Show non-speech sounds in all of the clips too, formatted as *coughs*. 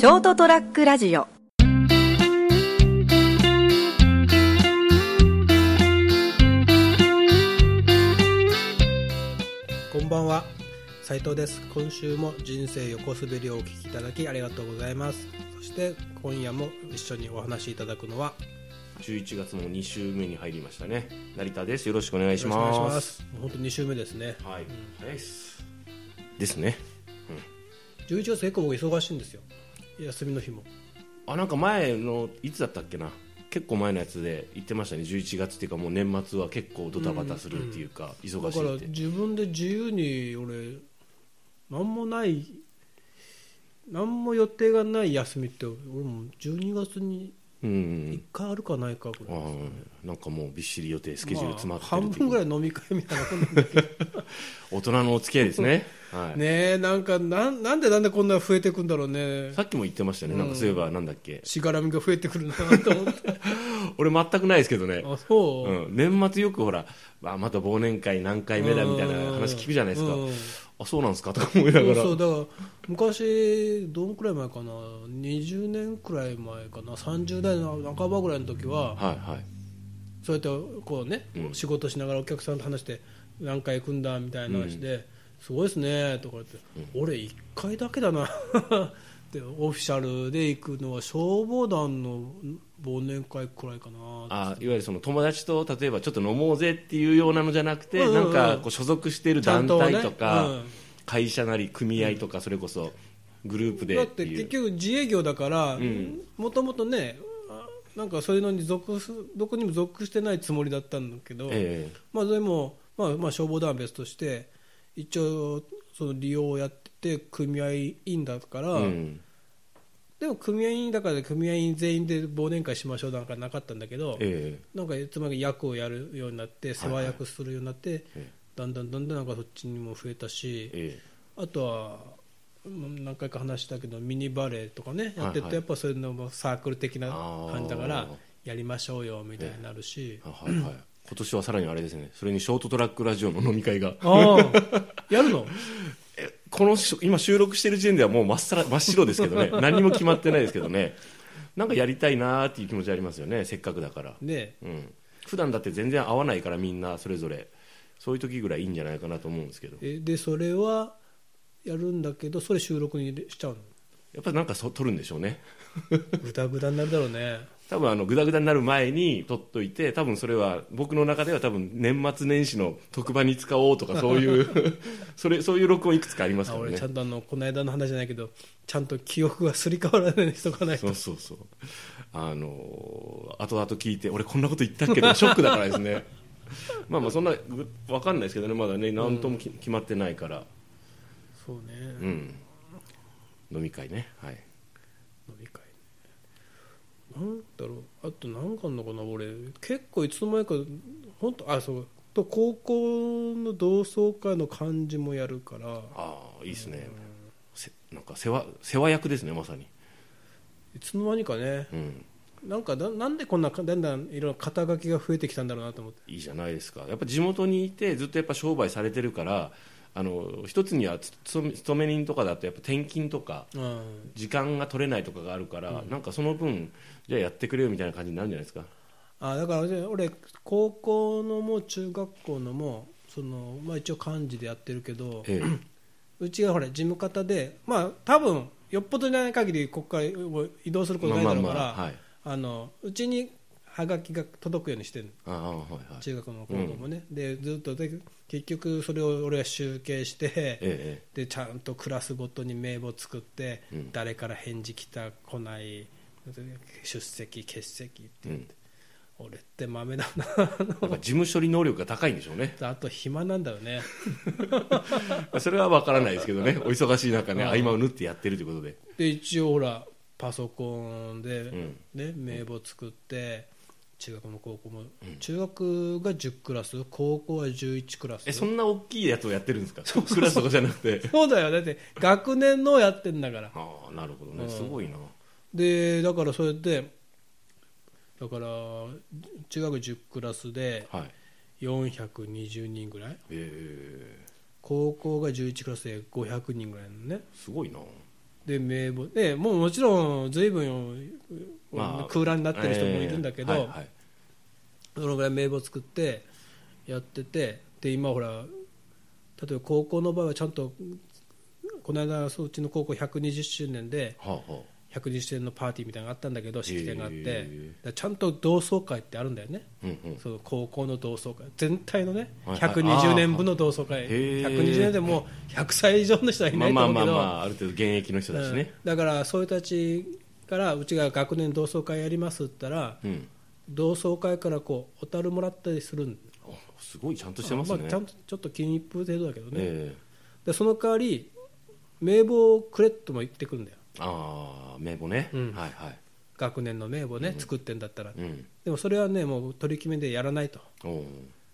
ショートトラックラジオ。こんばんは。斉藤です。今週も人生横滑りをお聞きいただきありがとうございます。そして今夜も一緒にお話しいただくのは11月も2週目に入りましたね。成田です。よろしくお願いしまます。本当2週目ですね。はい、早いっす。ですね。11月結構僕忙しいんですよ休みの日も。あなんか前のいつだったっけな？結構前のやつで言ってましたね。11月っていうかもう年末は結構ドタバタするっていうか、忙だからしいって。自分で自由に俺何もない何も予定がない休みって俺も12月にうん。1回あるかないかぐらいあーなんかもうびっしり予定スケジュール詰まってるまあ半分ぐらい飲み会みたいなもんなんだけど大人のお付き合いですね、*laughs* はい。ねえなんかなんなんでなんでこんな増えてくんだろうね。さっきも言ってましたね、なんかそういえばなんだっけ。しがらみが増えてくるなと思って。*laughs* 俺全くないですけどね。あそう、うん、年末よくほら、まあ、また忘年会何回目だみたいな話聞くじゃないですか、うんあそうなんですか？*laughs* とか思いながら。そうだから昔どんくらい前かな？20年くらい前かな？30代の半ばぐらいの時ははいはい。そうやってこうね、うん。仕事しながらお客さんと話して何回行くんだみたいな話で、すごいですねとか言って、俺1回だけだなでオフィシャルで行くのは消防団の忘年会くらいかな。あいわゆるその友達と例えばちょっと飲もうぜっていうようなのじゃなくて、うんうん。うんなんかこう所属している団体とちか、ゃんとね会社なり組合とか、それこそグループでだって結局自営業だからん。もともとねあなんかそういうのに属すどこにも属してないつもりだったんだけど、え。まあ、でも、まあ、まあ消防団は別として一応その利用をやってて組合員だから、えうん。でも組合員だから組合員全員で忘年会しましょうなんかなかったんだけど、えなんかいつまで役をやるようになって世話役するようになって、えだんだんだんだんなんかそっちにも増えたし、えあとはうん何回か話したけどミニバレーとかねやってるはいはいとやっぱそういうのもサークル的な感じだからやりましょうよみたいになるし、あはいはい今年はさらにあれですね。それにショートトラックラジオの飲み会が。やるの？*laughs* えこのし今収録してる時点ではもう真っさら真っ白ですけどね。*laughs* 何も決まってないですけどね。なんかやりたいなーっていう気持ちありますよね。せっかくだから。ね。うん、普段だって全然合わないからみんなそれぞれ。そういう時ぐらいいいんじゃないかなと思うんですけど。えでそれはやるんだけどそれ収録にしちゃうの？やっぱりなんかそ撮るんでしょうね。ぐだぐだになるだろうね。多分あのグダグダになる前に撮っといて多分それは僕の中では多分年末年始の特番に使おうとかそういう *laughs* それそういう録音いくつかありますからね。あ俺ちゃんとあのこの間の話じゃないけどちゃんと記憶がすり替わらないようにしとかないと。そうそうそう。あのー後々聞いて俺こんなこと言ったっけ？どショックだからですね。*laughs* まあまあそんなぐわかんないですけどね。まだね何ともき、決まってないから。そうね、うん飲み会ね。はい。飲み会。なんだろう。あと何かあんのかな俺。結構いつの間にか本当あそう。と高校の同窓会の幹事もやるから。ああいいですね、せなんか世話世話役ですねまさに。いつの間にかね。うん。なんかだなんでこんなだんだんいろんな肩書きが増えてきたんだろうなと思って。いいじゃないですか。やっぱ地元にいてずっとやっぱ商売されてるからあの一つにはつ勤め人とかだとやっぱ転勤とかうん。時間が取れないとかがあるから、なんかその分じゃあやってくれよみたいな感じになるんじゃないですか？あだからね俺高校のも中学校のもその、まあ、一応幹事でやってるけどええ。*clears throat* うちがほら事務方でまあ多分よっぽどじゃない限りここから移動することないだろうから、はい。あのうちにはがきが届くようにしてるああはいはい。中学の高校もね、でずっとで結局それを俺は集計して、ええでちゃんとクラスごとに名簿作って、うん。誰から返事来た来ない出席欠席って言って、俺って豆だななんか事務処理能力が高いんでしょうね。あと暇なんだよね。*laughs* それは分からないですけどね。お忙しい中ね合間を縫ってやってるということで。で一応ほらパソコンで、ん。ね名簿作って中学も高校も、中学が10クラス高校は11クラス。えそんな大きいやつをやってるんですか？クラスとかじゃなくて。*laughs* そうだよ。だって学年のやってんだから。ああなるほどね。すごいな。でだからそれでだから中学10クラスではい。420人ぐらい。ええ高校が11クラスで500人ぐらいのね。すごいなでで名簿でもうもちろん随分まあ空欄になってる人もいるんだけど、えーはいはい。そのぐらい名簿作ってやっててで今ほら例えば高校の場合はちゃんとこの間そううちの高校120周年ではあは120周年のパーティーみたいなのがあったんだけど式典があって、へーちゃんと同窓会ってあるんだよね、あうんうん。その高校の同窓会。全体のねはいはい。120年分の同窓会、へー。120年でもう100歳以上の人はいないとまあまあ思うけど、まあまあある程度現役の人だしね。うん。だからそういう人たちからうちが学年同窓会やりますって言ったらうん。同窓会からこうお樽もらったりするすごいちゃんとしてますね。あちゃんとちょっと金一封程度だけどね、えでその代わり名簿をくれとも言ってくるんだよ。えああ名簿ね。うん。はいはい。学年の名簿ね、作ってんだったら。うん。でもそれはねもう取り決めでやらないと。おう。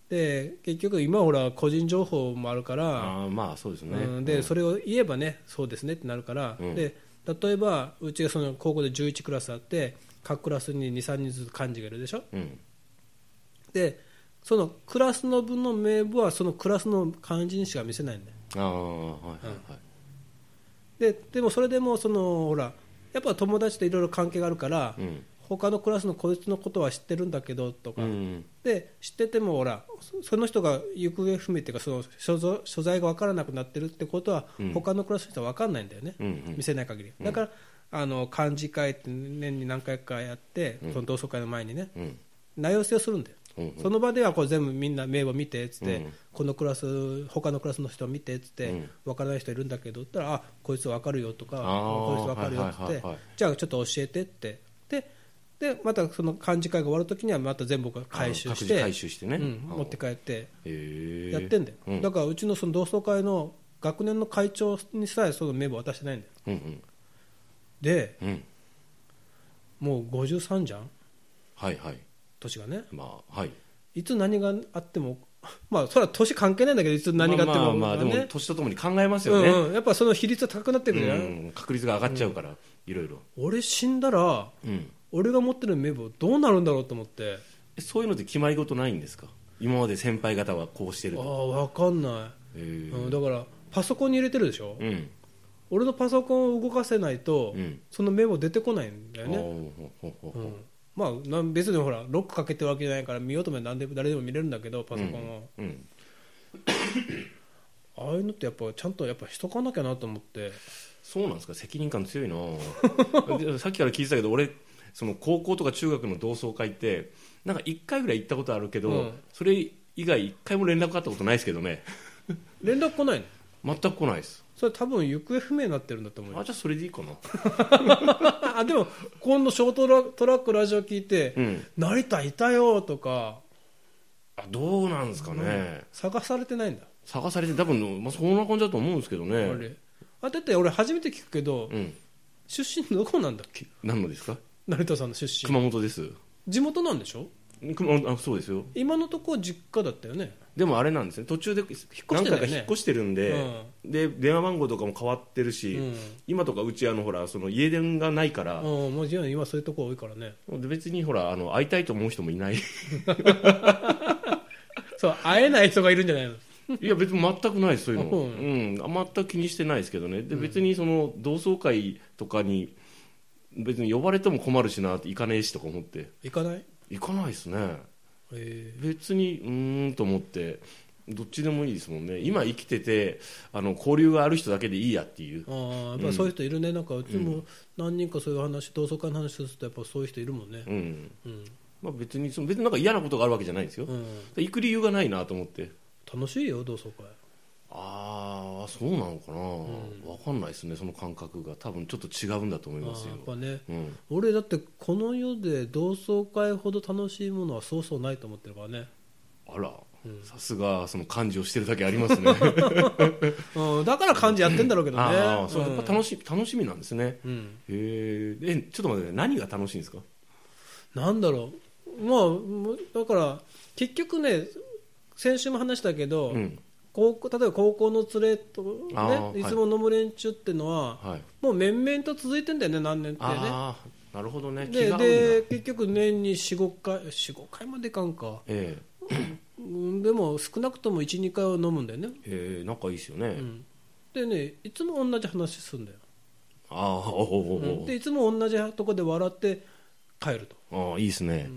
で結局今ほら個人情報もあるからああまあそうですね。うん、で、それを言えばねそうですねってなるから、うん。で例えばうちがその高校で11クラスあって各クラスに23人ずつ幹事がいるでしょ？うん。でそのクラスの分の名簿はそのクラスの幹事にしか見せないんだよ。ああはいはいはいででもそれでもそのほらやっぱ友達といろいろ関係があるから、うん。他のクラスのこいつのことは知ってるんだけどとか、うん。で知っててもほらそその人が行方不明っていうかその所在所在が分からなくなってるってことは、うん。他のクラスの人は分かんないんだよね、うんうん。見せない限り。だから、あの漢字会って年に何回かやって、うん。その同窓会の前にねうん。名寄せをするんだよ、うんうん。その場ではこれ全部みんな名簿見てっつって、うんこのクラス他のクラスの人見てっつって、うん。分からない人いるんだけどって言ったらあこいつ分かるよとかこいつ分かるよって言って、はいはいはいはい。じゃあちょっと教えてって。ででまたその漢字会が終わるときにはまた全部回収して回収してね。うん、持って帰ってやってんだよ、うん。だからうちのその同窓会の学年の会長にさえその名簿渡してないんだよ。うんでうん。うん。もう53じゃん？はいはい年がね。まあはい。いつ何があっても *laughs* まあそれは年関係ないんだけどいつ何があっても、まあまあまあでもね年とともに考えますよね。うんうん、やっぱその比率は高くなってくるじゃん、うん確率が上がっちゃうからいろいろ。俺死んだらうん。俺が持ってる名簿どうなるんだろうと思って。えそういうのって決まり事ないんですか？今まで先輩方はこうしてああると分かんない、うん、だからパソコンに入れてるでしょ、うん。俺のパソコンを動かせないと、うん。その名簿出てこないんだよね、あーほうほうほうほう。うんまあ、別にほらロックかけてるわけじゃないから見ようと思えば何でも誰でも見れるんだけどパソコンを、うん *coughs* ああいうのってやっぱちゃんとやっぱしとかなきゃなと思って。そうなんですか？責任感強いな。*laughs* でさっきから聞いてたけど俺その高校とか中学の同窓会ってなんか1回ぐらい行ったことあるけど、うん。そそれ以外1回も連絡あったことないですけどね。連絡来ないの？全く来ないです。それ多分行方不明になってるんだと思うよ。あじゃあそれでいいかな。*laughs* あでも今度ショートラトラックラジオ聞いてうん「成田いたよ」とか。あどうなんですかね、探されてないんだ、探されて多分、まあ、そんな感じだと思うんですけどあねれ。あだって俺初めて聞くけど、うん。出身どこなんだっけ？何のですか？成田さんの出身。熊本です。地元なんでしょ？熊あそうですよ。今のところ実家だったよね？でもあれなんですね。途中で越して何回か引っ越してるんで、で電話番号とかも変わってるし、うん。今とかうちあのほらその家電がないから、うん、もちろん今そういうとこ多いからね。で別にほらあの会いたいと思う人もいない。い *laughs* そう会えない人がいるんじゃないの？や別に全くないそういうの、ううん。全く気にしてないですけどね。で別にその同窓会とかに別に呼ばれても困るしなって行かねえしとか思って。行かない？行かないですね。え。別にうーんと思ってどっちでもいいですもんね。今生きててあの交流がある人だけでいいやっていう。ー、ああやっぱそういう人いるね、なんかうちも何人かそういう話同窓会の話するとやっぱそういう人いるもんね。うん。うん、まあ、別にその別になんか嫌なことがあるわけじゃないんですよ、うん、行く理由がないなと思って。楽しいよ同窓会ああそうなのかな、わかんないですねその感覚が。多分ちょっと違うんだと思いあますよ。ーやっぱね。うん、俺だってこの世で同窓会ほど楽しいものはそうそうないと思ってるからね、あら。うん。さすがその漢字をしてるだけありますね。*laughs* うん、だから漢字やってんだろうけどね。ああそううんやっぱ楽し楽しみなんですね。うん、へええちょっと待って何が楽しいんですか？なんだろう。まあだから結局ね先週も話したけど、うん高校例えば高校の連れと、あーね、い。つも飲む連中っていうのは、はい。もう面々と続いてんだよね何年ってね。ああなるほどね。気でで結局年に45回45回までいかんか、えうん、でも少なくとも12回は飲むんだよね、えええ仲いいですよね、うん、でねいつも同じ話するんだよ。ああおおおおでいつも同じとこで笑って帰ると。ああいいですね、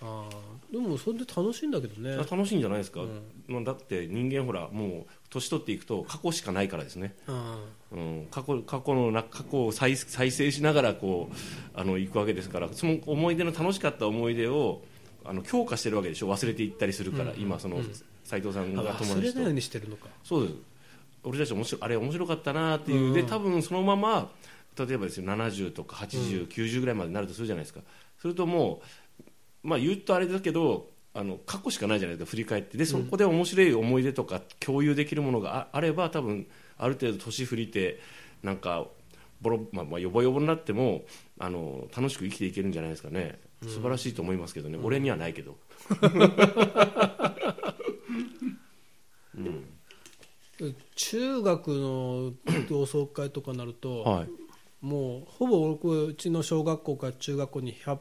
あーでもそれで楽しいんだけどね。楽しいんじゃないですか、まあだって人間ほらもう年取っていくと過去しかないからですね、あうん、過去過去のな過去を再再生しながらこうあの行くわけですから。その思い出の楽しかった思い出をあの強化してるわけでしょ。忘れていったりするから、今その斉藤さんあが友達と忘れないようにしてるのか。そうです。俺たち面白いあれ面白かったなっていう、で多分そのまま例えばですよ70とか80、90ぐらいまでになるとするじゃないですか。するともうまあ言うとあれだけどあの過去しかないじゃないですか振り返って。でそこで面白い思い出とか共有できるものがああれば多分ある程度年振りてなんかボロ、まあ、まあヨボヨボになってもあの楽しく生きていけるんじゃないですかね。素晴らしいと思いますけどね、俺にはないけど。*laughs* 中学の同窓会とかなると、はい。もうほぼ僕うちの小学校から中学校に100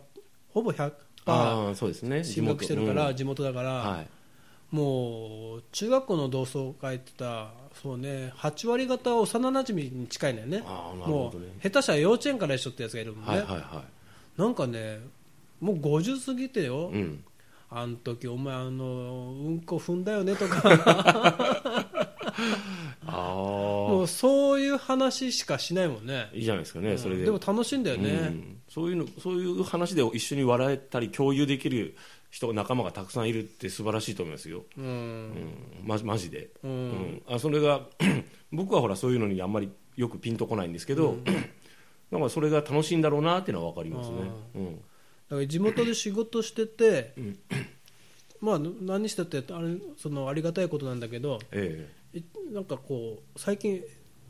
ほぼ100%ああそうですね。進学してるから、うん。地元だから、はい。もう中学校の同窓会ってたらそうね8割方は幼馴染に近いんだよね。もう下手したら幼稚園から一緒ってやつがいるもんね、なんかねもう50過ぎてよ、あん時お前あのうんこ踏んだよねとか。*laughs* あそういう話しかしないもんね。あいいじゃないですかね、それで。でも楽しいんだよね、うん。そういうのそういう話で一緒に笑えたり共有できる人仲間がたくさんいるって素晴らしいと思いますよ、うん。うん、まマジで、うん。うん。あそれが *coughs* 僕はほらそういうのにあんまりよくピンとこないんですけど、*coughs* なんかそれが楽しいんだろうなっていうのは分かりますね、うん。だから地元で仕事してて、まあ何してってあれそのありがたいことなんだけどえいなんかこう最近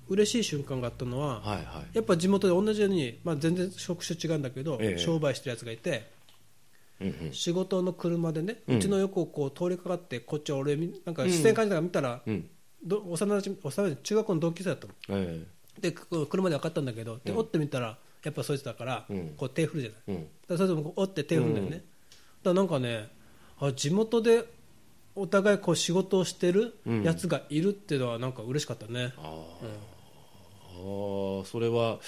嬉しい瞬間があったのは、えはいはい。やっぱ地元で同じように、まあ、全然職種違うんだけど、ええ。商売してるやつがいてうんうん。仕事の車でね、ううんちの横をこう通りかかってこっち俺みなんか視線感じながら見たら、うん。ど幼馴染幼馴染中学校の同級生だったの。えでこう車で分かったんだけどで、追ってみたらやっぱそいつだから、うん。こう手振るじゃない。だからそれでもこう追って手を振るんだよね、だからなんかねあ地元でお互いこう仕事をしてるやつがいるっていうのはなんか嬉しかったね、ああそれは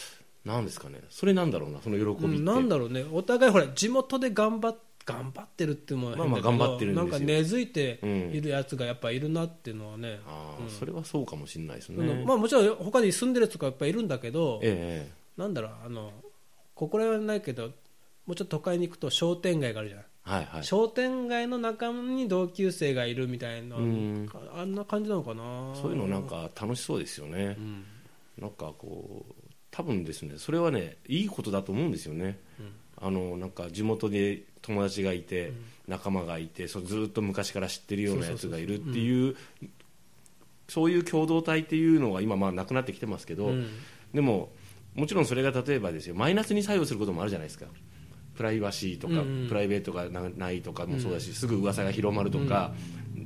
何ですかね？それなんだろうなその喜びって、うんなんだろうね。お互いほら地元で頑張っ頑張ってるっていうのもまあまあ頑張ってるんですよ。なんか根付いているやつがやっぱいるなっていうのはね、ああそれはそうかもしれないですね、まあ、もちろん他に住んでるやつとかやっぱいるんだけど、ええ。なんだろうあのここら辺はないけどもうちょっと都会に行くと商店街があるじゃないはいはい。商店街の仲間に同級生がいるみたいな、ん。あんな感じなのかな？そういうのなんか楽しそうですよね、うん。なんかこう多分ですねそれはねいいことだと思うんですよね、あのなんか地元で友達がいて、仲間がいてそうずっと昔から知ってるようなやつがいるっていうそういう共同体っていうのが今まあなくなってきてますけど、うん。でももちろんそれが例えばですよマイナスに作用することもあるじゃないですかプライバシーとか、うん。うんプライベートがなないとかもそうだし、すぐ噂が広まるとか、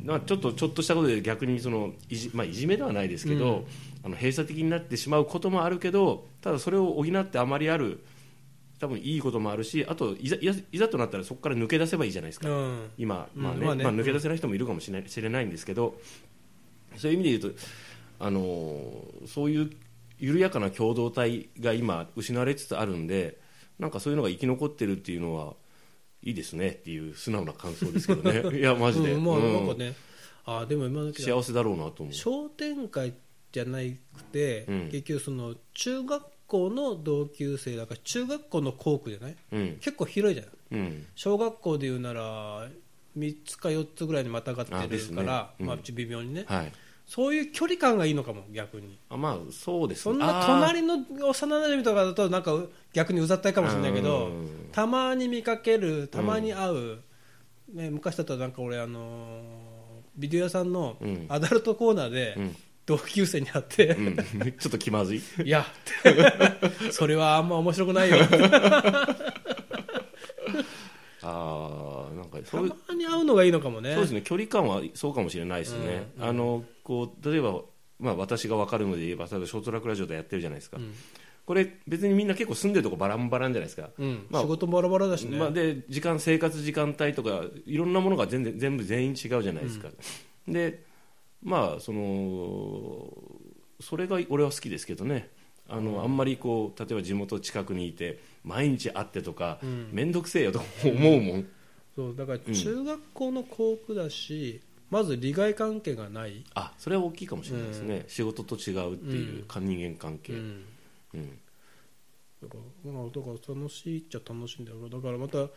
まあ、ちょっとちょっとしたことで逆にそのいじ,、まあ、いじめではないですけど、あの閉鎖的になってしまうこともあるけどただそれを補ってあまりある多分いいこともあるしあといざいざいざとなったらそこから抜け出せばいいじゃないですか、うん。今、まあねうん。まあね。まあ、抜け出せない人もいるかもしれない知れないんですけどそういう意味で言うと、あのーそういう緩やかな共同体が今失われつつあるんでなんかそういうのが生き残ってるっていうのはいいですねっていう素直な感想ですけどね。*laughs* いやマジで、うんまあうん。なんかね、あでも今だけ幸せだろうなと思う。商店会じゃなくて、うん。結局その中学校の同級生だから中学校の校区じゃない？うん。結構広いじゃないうん。小学校でいうなら3つか4つぐらいにまたがってるから、うん。まあ、微妙にね、はいそういう距離感がいいのかも逆に。あまあそうですね。そんな隣の幼馴染とかだとなんか逆にうざったいかもしれないけどうん。たまに見かけるたまに会う、ね、昔だったらなんか俺あのービデオ屋さんのうん。アダルトコーナーでうん。同級生に会って、うん、*laughs* ちょっと気まずい？*laughs* いや。それはあんま面白くないよ。*laughs* ああなんかたそういう。まに会うのがいいのかもね。そうですね距離感はそうかもしれないですね、あのこう例えば、まあ、私が分かるので言えば例えばショートトラックラジオでやってるじゃないですか、ん。これ別にみんな結構住んでるとこバランバランじゃないですか、うん。まあ仕事もバラバラだしね、まあ、で時間生活時間帯とかいろんなものが全然全部全員違うじゃないですか、でまあそのそれが俺は好きですけどね。あのあんまりこう例えば地元近くにいて毎日会ってとか面倒、くせえよと思うもんそうだから中学校の校区だし、まず利害関係がない、あそれは大きいかもしれないですね、仕事と違うっていうう人間関係、ううん。ん、だから,、まあ、だから楽しいっちゃ楽しいんだろうだからまたん？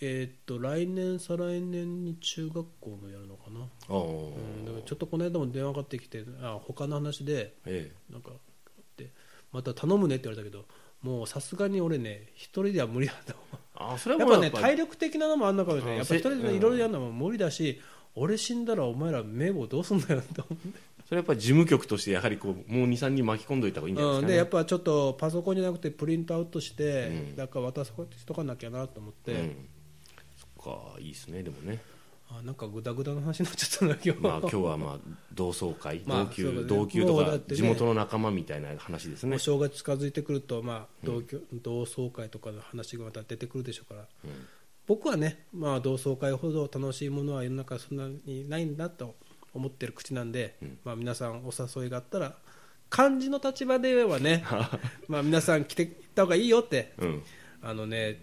えーっと来年再来年に中学校のやるのかな、ああ、うん、だからちょっとこの間も電話かかってきてあ他の話でえなんかでまた頼むねって言われたけどもうさすがに俺ね一人では無理だと思うえあそれはやっぱね体力的なのもあんのかもしれない。あやっぱ一人でいろいろやるのも無理だし、俺死んだらお前ら名簿どうすんだよと思って、それはやっぱり事務局としてやはりこうもう23人巻き込んどいた方がいいんじゃないうん、ですか、ね。でやっぱちょっとパソコンじゃなくてプリントアウトして、うん。だから渡すしとかなきゃなと思って、うん、そっかいいですねでもねあなんかグダグダの話になっちゃったな今日、まあ今日はまあ同窓会、*laughs* まあ同級ね。同級とか地元の仲間みたいな話ですね。お正月近づいてくると、まあ同居同窓会とかの話がまた出てくるでしょうから、僕はね、まあ、同窓会ほど楽しいものは世の中そんなにないんだと思ってる口なんで、まあ、皆さんお誘いがあったら漢字の立場ではね *laughs* まあ皆さん来ていった方がいいよって。うん。あのね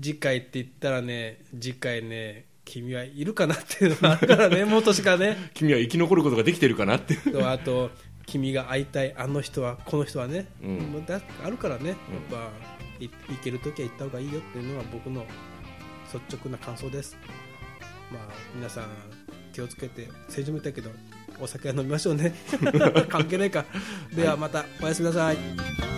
次回って言ったらね次回ね君はいるかなっていうのがあるからね *laughs* もう年からね。君は生き残ることができてるかなって。いうとあと君が会いたいあの人はこの人はね、うん。だあるからね。やっぱい行けるときは行った方がいいよっていうのは僕の率直な感想です。まあ皆さん気をつけて政治も言ったけどお酒は飲みましょうね。*laughs* 関係ないか。ではまたおやすみなさい